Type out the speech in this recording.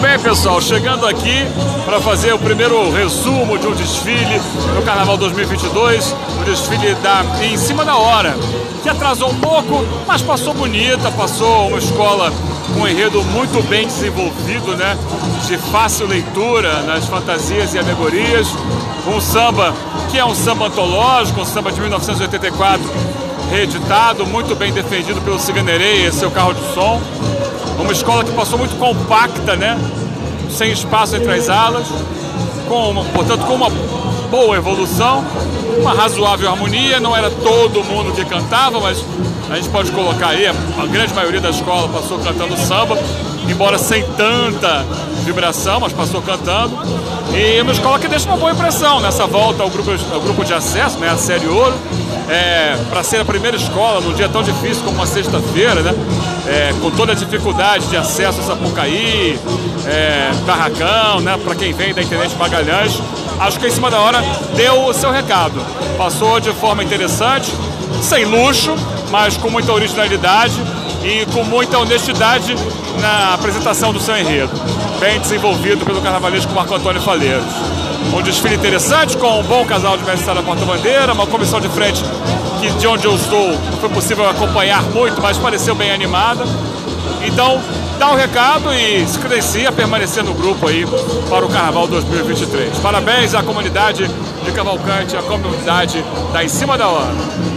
bem, pessoal? Chegando aqui para fazer o primeiro resumo de um desfile no Carnaval 2022, o desfile da em cima da hora, que atrasou um pouco, mas passou bonita, passou uma escola com um enredo muito bem desenvolvido, né? De fácil leitura nas fantasias e alegorias, um samba que é um samba antológico, um samba de 1984 reeditado, muito bem defendido pelo Ciganerei e seu carro de som. Uma escola que passou muito compacta, né? Sem espaço entre as alas, com uma, portanto, com uma boa evolução, uma razoável harmonia. Não era todo mundo que cantava, mas a gente pode colocar aí, a grande maioria da escola passou cantando samba, embora sem tanta vibração, mas passou cantando. E uma escola que deixa uma boa impressão nessa volta ao grupo, ao grupo de acesso, né, a Série Ouro é, para ser a primeira escola num dia tão difícil como uma sexta-feira, né? É, com toda a dificuldade de acesso a Sapucaí, é, Carracão, né? Para quem vem da internet Magalhães, acho que em cima da hora deu o seu recado. Passou de forma interessante, sem luxo, mas com muita originalidade e com muita honestidade na apresentação do seu enredo. Bem desenvolvido pelo carnavalesco Marco Antônio Faleiros. Um desfile interessante com um bom casal de mestre da porta-bandeira, uma comissão de frente que de onde eu estou não foi possível acompanhar muito, mas pareceu bem animada. Então, dá um recado e se credencia permanecer no grupo aí para o Carnaval 2023. Parabéns à comunidade de Cavalcante, à comunidade da Em Cima da Hora.